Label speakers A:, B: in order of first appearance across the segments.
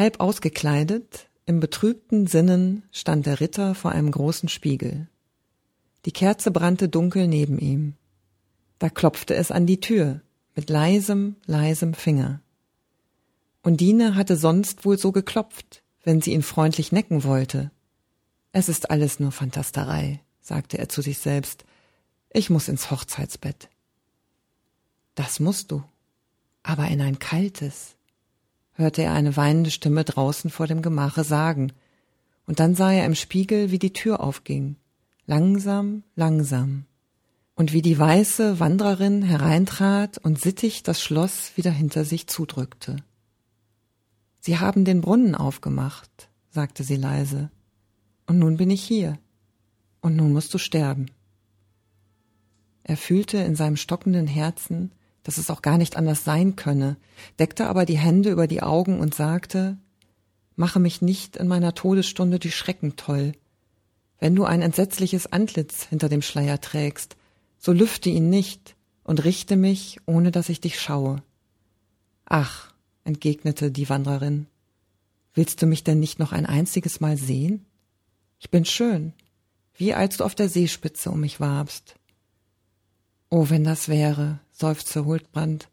A: Halb ausgekleidet, im betrübten Sinnen stand der Ritter vor einem großen Spiegel. Die Kerze brannte dunkel neben ihm. Da klopfte es an die Tür mit leisem, leisem Finger. Undine hatte sonst wohl so geklopft, wenn sie ihn freundlich necken wollte. Es ist alles nur Fantasterei, sagte er zu sich selbst. Ich muss ins Hochzeitsbett. Das musst du, aber in ein kaltes, hörte er eine weinende Stimme draußen vor dem Gemache sagen, und dann sah er im Spiegel, wie die Tür aufging, langsam, langsam, und wie die weiße Wandererin hereintrat und sittig das Schloss wieder hinter sich zudrückte. Sie haben den Brunnen aufgemacht, sagte sie leise, und nun bin ich hier, und nun musst du sterben. Er fühlte in seinem stockenden Herzen, dass es auch gar nicht anders sein könne, deckte aber die Hände über die Augen und sagte Mache mich nicht in meiner Todesstunde die Schrecken toll. Wenn du ein entsetzliches Antlitz hinter dem Schleier trägst, so lüfte ihn nicht und richte mich, ohne dass ich dich schaue. Ach, entgegnete die Wanderin, willst du mich denn nicht noch ein einziges Mal sehen? Ich bin schön, wie als du auf der Seespitze um mich warbst. Oh, wenn das wäre, seufzte Huldbrand,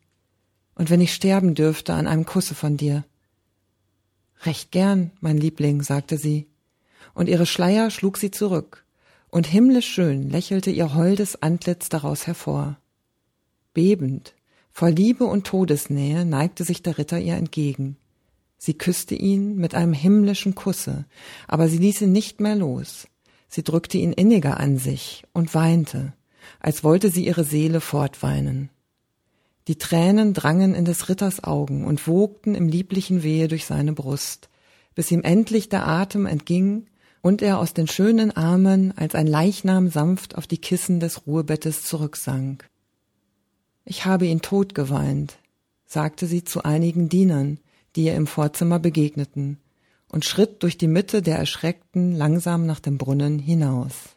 A: und wenn ich sterben dürfte an einem Kusse von dir. Recht gern, mein Liebling, sagte sie, und ihre Schleier schlug sie zurück, und himmlisch schön lächelte ihr holdes Antlitz daraus hervor. Bebend, voll Liebe und Todesnähe neigte sich der Ritter ihr entgegen. Sie küsste ihn mit einem himmlischen Kusse, aber sie ließ ihn nicht mehr los. Sie drückte ihn inniger an sich und weinte, als wollte sie ihre Seele fortweinen. Die Tränen drangen in des Ritters Augen und wogten im lieblichen Wehe durch seine Brust, bis ihm endlich der Atem entging und er aus den schönen Armen als ein Leichnam sanft auf die Kissen des Ruhebettes zurücksank. Ich habe ihn tot geweint, sagte sie zu einigen Dienern, die ihr im Vorzimmer begegneten, und schritt durch die Mitte der Erschreckten langsam nach dem Brunnen hinaus.